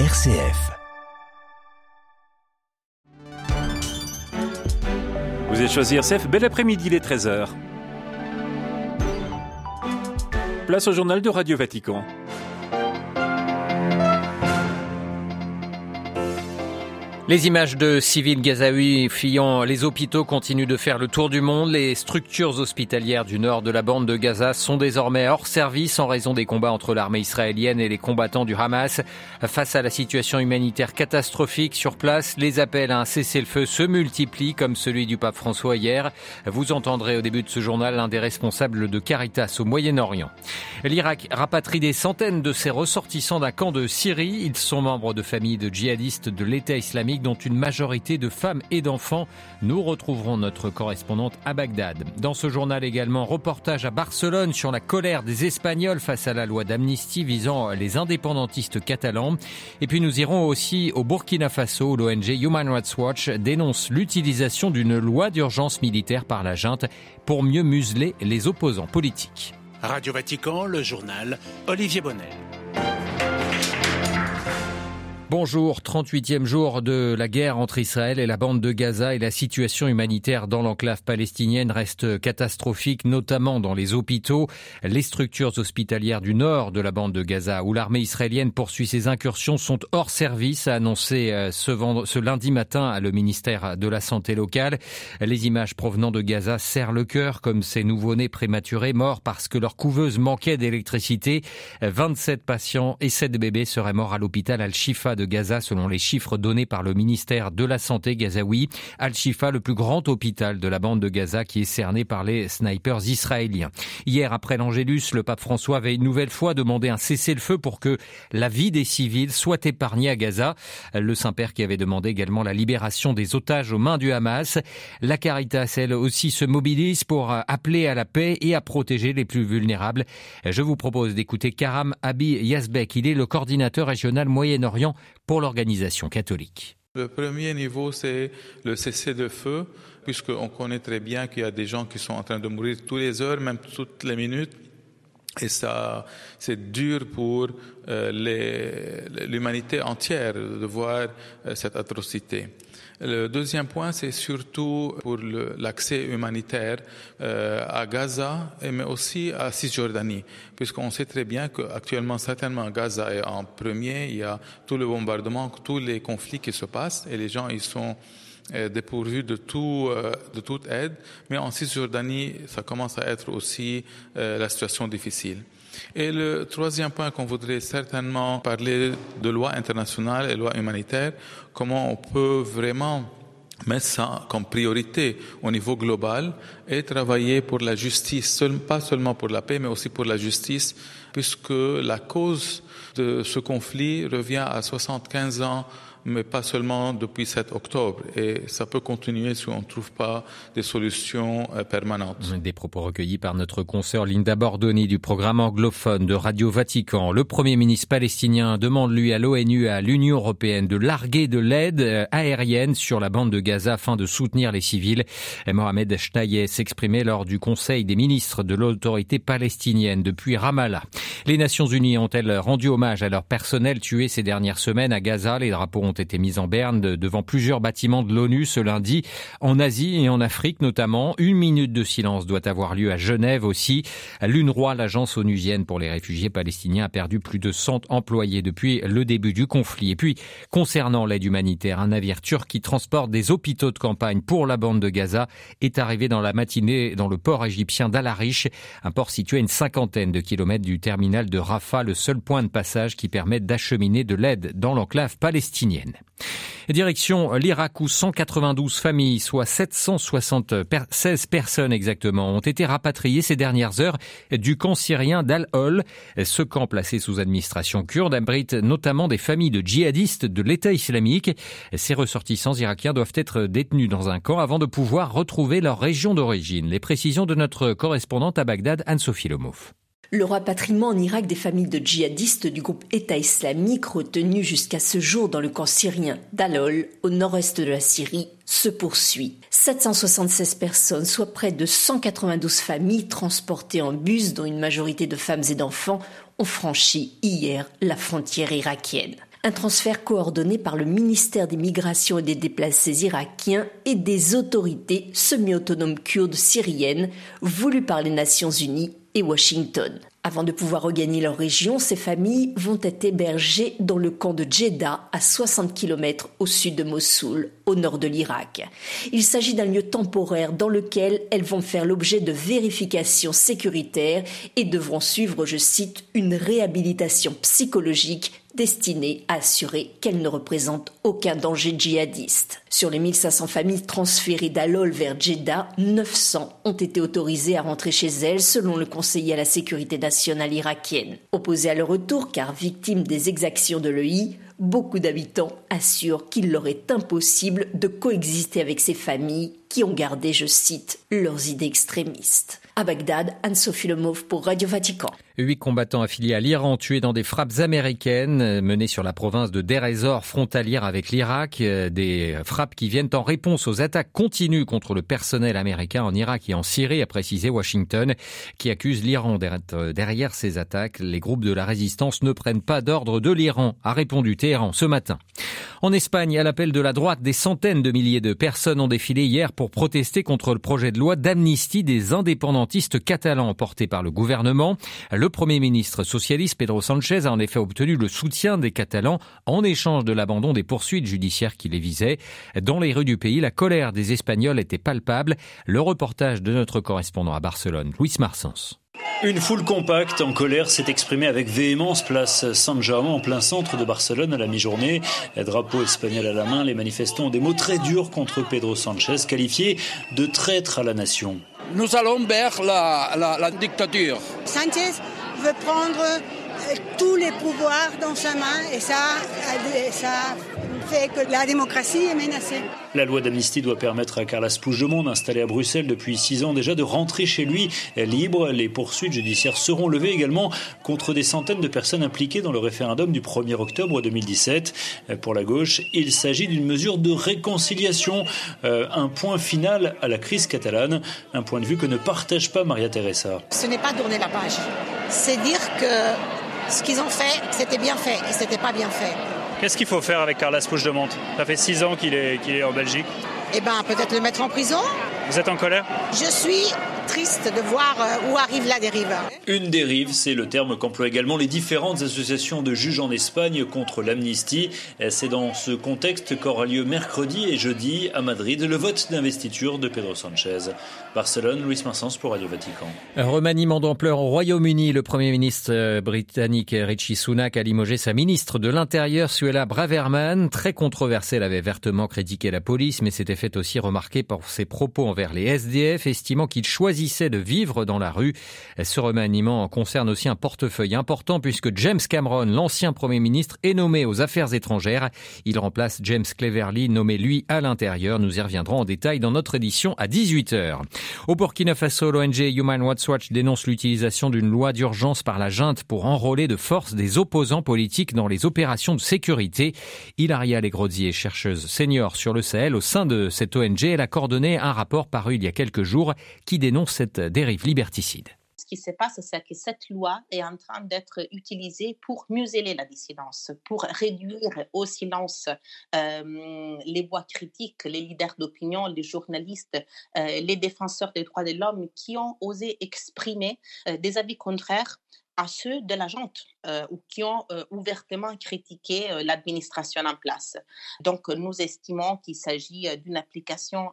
RCF. Vous êtes choisi RCF, bel après-midi, les 13h. Place au journal de Radio Vatican. Les images de civils gazaouis fuyant les hôpitaux continuent de faire le tour du monde. Les structures hospitalières du nord de la bande de Gaza sont désormais hors service en raison des combats entre l'armée israélienne et les combattants du Hamas. Face à la situation humanitaire catastrophique sur place, les appels à un cessez-le-feu se multiplient comme celui du pape François hier. Vous entendrez au début de ce journal l'un des responsables de Caritas au Moyen-Orient. L'Irak rapatrie des centaines de ses ressortissants d'un camp de Syrie. Ils sont membres de familles de djihadistes de l'État islamique dont une majorité de femmes et d'enfants. Nous retrouverons notre correspondante à Bagdad. Dans ce journal également, reportage à Barcelone sur la colère des Espagnols face à la loi d'amnistie visant les indépendantistes catalans. Et puis nous irons aussi au Burkina Faso où l'ONG Human Rights Watch dénonce l'utilisation d'une loi d'urgence militaire par la junte pour mieux museler les opposants politiques. Radio Vatican, le journal Olivier Bonnet. Bonjour, 38e jour de la guerre entre Israël et la bande de Gaza et la situation humanitaire dans l'enclave palestinienne reste catastrophique, notamment dans les hôpitaux, les structures hospitalières du nord de la bande de Gaza où l'armée israélienne poursuit ses incursions sont hors service, a annoncé euh, ce, lundi matin le ministère de la Santé locale. Les images provenant de Gaza serrent le cœur comme ces nouveau-nés prématurés morts parce que leur couveuse manquait d'électricité. 27 patients et 7 bébés seraient morts à l'hôpital Al-Shifa de Gaza selon les chiffres donnés par le ministère de la Santé gazaoui. Al-Shifa, le plus grand hôpital de la bande de Gaza qui est cerné par les snipers israéliens. Hier, après l'Angélus, le pape François avait une nouvelle fois demandé un cessez-le-feu pour que la vie des civils soit épargnée à Gaza. Le Saint-Père qui avait demandé également la libération des otages aux mains du Hamas. La Caritas, elle aussi, se mobilise pour appeler à la paix et à protéger les plus vulnérables. Je vous propose d'écouter Karam Abi Yazbek. Il est le coordinateur régional Moyen-Orient pour l'organisation catholique. Le premier niveau, c'est le cessez-le-feu, puisqu'on connaît très bien qu'il y a des gens qui sont en train de mourir tous les heures, même toutes les minutes. Et ça, c'est dur pour euh, l'humanité entière de voir euh, cette atrocité. Le deuxième point, c'est surtout pour l'accès humanitaire euh, à Gaza, mais aussi à Cisjordanie, puisqu'on sait très bien qu'actuellement, certainement, Gaza est en premier. Il y a tout le bombardement, tous les conflits qui se passent, et les gens ils sont euh, dépourvus de tout, euh, de toute aide. Mais en Cisjordanie, ça commence à être aussi la situation difficile. Et le troisième point qu'on voudrait certainement parler de loi internationale et loi humanitaire, comment on peut vraiment mettre ça comme priorité au niveau global et travailler pour la justice, pas seulement pour la paix, mais aussi pour la justice, puisque la cause de ce conflit revient à 75 ans mais pas seulement depuis 7 octobre. Et ça peut continuer si on ne trouve pas des solutions euh, permanentes. Des propos recueillis par notre consoeur Linda Bordoni du programme anglophone de Radio Vatican. Le Premier ministre palestinien demande lui à l'ONU et à l'Union européenne de larguer de l'aide euh, aérienne sur la bande de Gaza afin de soutenir les civils. Mohamed Shtaye s'exprimait lors du Conseil des ministres de l'autorité palestinienne depuis Ramallah. Les Nations Unies ont-elles rendu hommage à leur personnel tué ces dernières semaines à Gaza? Les drapeaux ont été mis en berne devant plusieurs bâtiments de l'ONU ce lundi, en Asie et en Afrique notamment. Une minute de silence doit avoir lieu à Genève aussi. L'UNRWA, l'agence onusienne pour les réfugiés palestiniens, a perdu plus de 100 employés depuis le début du conflit. Et puis, concernant l'aide humanitaire, un navire turc qui transporte des hôpitaux de campagne pour la bande de Gaza est arrivé dans la matinée dans le port égyptien d'Al Arish, un port situé à une cinquantaine de kilomètres du terminal de Rafah, le seul point de passage qui permet d'acheminer de l'aide dans l'enclave palestinienne. Direction l'Irak où 192 familles, soit 776 personnes exactement, ont été rapatriées ces dernières heures du camp syrien d'Al-Hol. Ce camp placé sous administration kurde abrite notamment des familles de djihadistes de l'État islamique. Ces ressortissants irakiens doivent être détenus dans un camp avant de pouvoir retrouver leur région d'origine. Les précisions de notre correspondante à Bagdad, Anne-Sophie Lomov. Le rapatriement en Irak des familles de djihadistes du groupe État islamique retenus jusqu'à ce jour dans le camp syrien d'Alol, au nord-est de la Syrie, se poursuit. 776 personnes, soit près de 192 familles transportées en bus, dont une majorité de femmes et d'enfants, ont franchi hier la frontière irakienne. Un transfert coordonné par le ministère des Migrations et des Déplacés irakiens et des autorités semi-autonomes kurdes syriennes voulues par les Nations Unies et Washington. Avant de pouvoir regagner leur région, ces familles vont être hébergées dans le camp de Jeddah, à 60 km au sud de Mossoul, au nord de l'Irak. Il s'agit d'un lieu temporaire dans lequel elles vont faire l'objet de vérifications sécuritaires et devront suivre, je cite, une réhabilitation psychologique destinée à assurer qu'elles ne représentent aucun danger djihadiste. Sur les 1500 familles transférées d'Alol vers Jeddah, 900 ont été autorisées à rentrer chez elles selon le conseiller à la sécurité nationale irakienne. Opposés à leur retour car victimes des exactions de l'EI, beaucoup d'habitants assurent qu'il leur est impossible de coexister avec ces familles qui ont gardé, je cite, leurs idées extrémistes. À Bagdad, Anne-Sophie Lemov pour Radio Vatican. Huit combattants affiliés à l'Iran tués dans des frappes américaines menées sur la province de ez-Zor, frontalière avec l'Irak. Des frappes qui viennent en réponse aux attaques continues contre le personnel américain en Irak et en Syrie, a précisé Washington, qui accuse l'Iran d'être derrière ces attaques. Les groupes de la résistance ne prennent pas d'ordre de l'Iran, a répondu Téhéran ce matin. En Espagne, à l'appel de la droite, des centaines de milliers de personnes ont défilé hier pour protester contre le projet de loi d'amnistie des indépendantistes catalans porté par le gouvernement. Premier ministre socialiste Pedro Sanchez a en effet obtenu le soutien des Catalans en échange de l'abandon des poursuites judiciaires qui les visaient. Dans les rues du pays, la colère des Espagnols était palpable. Le reportage de notre correspondant à Barcelone, Luis Marsens. Une foule compacte en colère s'est exprimée avec véhémence place San Jaume en plein centre de Barcelone à la mi-journée. Drapeau espagnol à la main, les manifestants ont des mots très durs contre Pedro Sanchez, qualifié de traître à la nation. Nous allons vers la, la, la dictature. Sanchez veut prendre tous les pouvoirs dans sa main et ça, ça fait que la démocratie est menacée. La loi d'amnistie doit permettre à Carles Puigdemont, installé à Bruxelles depuis six ans déjà, de rentrer chez lui libre. Les poursuites judiciaires seront levées également contre des centaines de personnes impliquées dans le référendum du 1er octobre 2017. Pour la gauche, il s'agit d'une mesure de réconciliation, un point final à la crise catalane, un point de vue que ne partage pas Maria Teresa. Ce n'est pas tourner la page, c'est dire que ce qu'ils ont fait, c'était bien fait et c'était pas bien fait. Qu'est-ce qu'il faut faire avec Carles Puigdemont? Ça fait six ans qu'il est, qu'il est en Belgique. Eh bien, peut-être le mettre en prison. Vous êtes en colère? Je suis triste de voir où arrive la dérive. Une dérive, c'est le terme qu'emploient également les différentes associations de juges en Espagne contre l'amnistie. C'est dans ce contexte qu'aura lieu mercredi et jeudi à Madrid le vote d'investiture de Pedro Sanchez. Barcelone, Louis Marsens pour Radio Vatican. Un remaniement d'ampleur au Royaume-Uni. Le Premier ministre britannique Richie Sunak a limogé sa ministre de l'Intérieur, Suella Braverman. Très controversée, elle avait vertement critiqué la police, mais s'était fait aussi remarquer pour ses propos envers les SDF, estimant qu'ils choisissaient de vivre dans la rue. Ce remaniement concerne aussi un portefeuille important puisque James Cameron, l'ancien Premier ministre, est nommé aux Affaires étrangères. Il remplace James Cleverly, nommé lui à l'intérieur. Nous y reviendrons en détail dans notre édition à 18h. Au Burkina Faso, l'ONG Human Rights Watch dénonce l'utilisation d'une loi d'urgence par la junte pour enrôler de force des opposants politiques dans les opérations de sécurité. Hilaria Legrodier, chercheuse senior sur le Sahel au sein de cette ONG, elle a coordonné un rapport paru il y a quelques jours qui dénonce cette dérive liberticide. Ce qui se passe, c'est que cette loi est en train d'être utilisée pour museler la dissidence, pour réduire au silence euh, les voix critiques, les leaders d'opinion, les journalistes, euh, les défenseurs des droits de l'homme qui ont osé exprimer euh, des avis contraires à ceux de la junte euh, ou qui ont euh, ouvertement critiqué euh, l'administration en place. Donc, nous estimons qu'il s'agit d'une application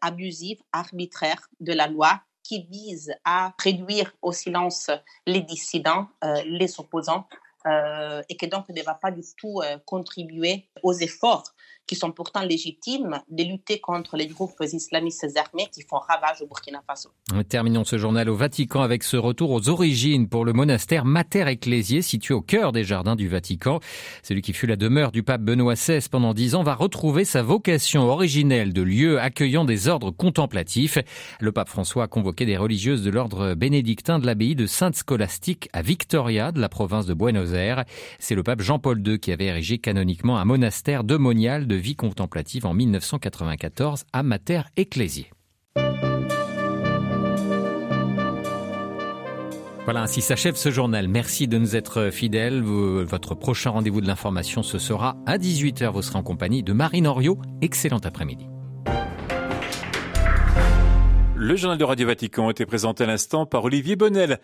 abusive, arbitraire de la loi qui vise à réduire au silence les dissidents, les opposants, et qui donc ne va pas du tout contribuer aux efforts qui sont pourtant légitimes de lutter contre les groupes islamistes armés qui font ravage au Burkina Faso. Terminons ce journal au Vatican avec ce retour aux origines pour le monastère Mater Ecclésié situé au cœur des jardins du Vatican. Celui qui fut la demeure du pape Benoît XVI pendant dix ans va retrouver sa vocation originelle de lieu accueillant des ordres contemplatifs. Le pape François a convoqué des religieuses de l'ordre bénédictin de l'abbaye de Sainte Scolastique à Victoria de la province de Buenos Aires. C'est le pape Jean-Paul II qui avait érigé canoniquement un monastère demonial de vie contemplative en 1994 à Mater. Voilà, ainsi s'achève ce journal. Merci de nous être fidèles. Votre prochain rendez-vous de l'information, ce sera à 18h. Vous serez en compagnie de Marine Oriot. Excellent après-midi. Le journal de Radio Vatican était présenté à l'instant par Olivier Bonnel.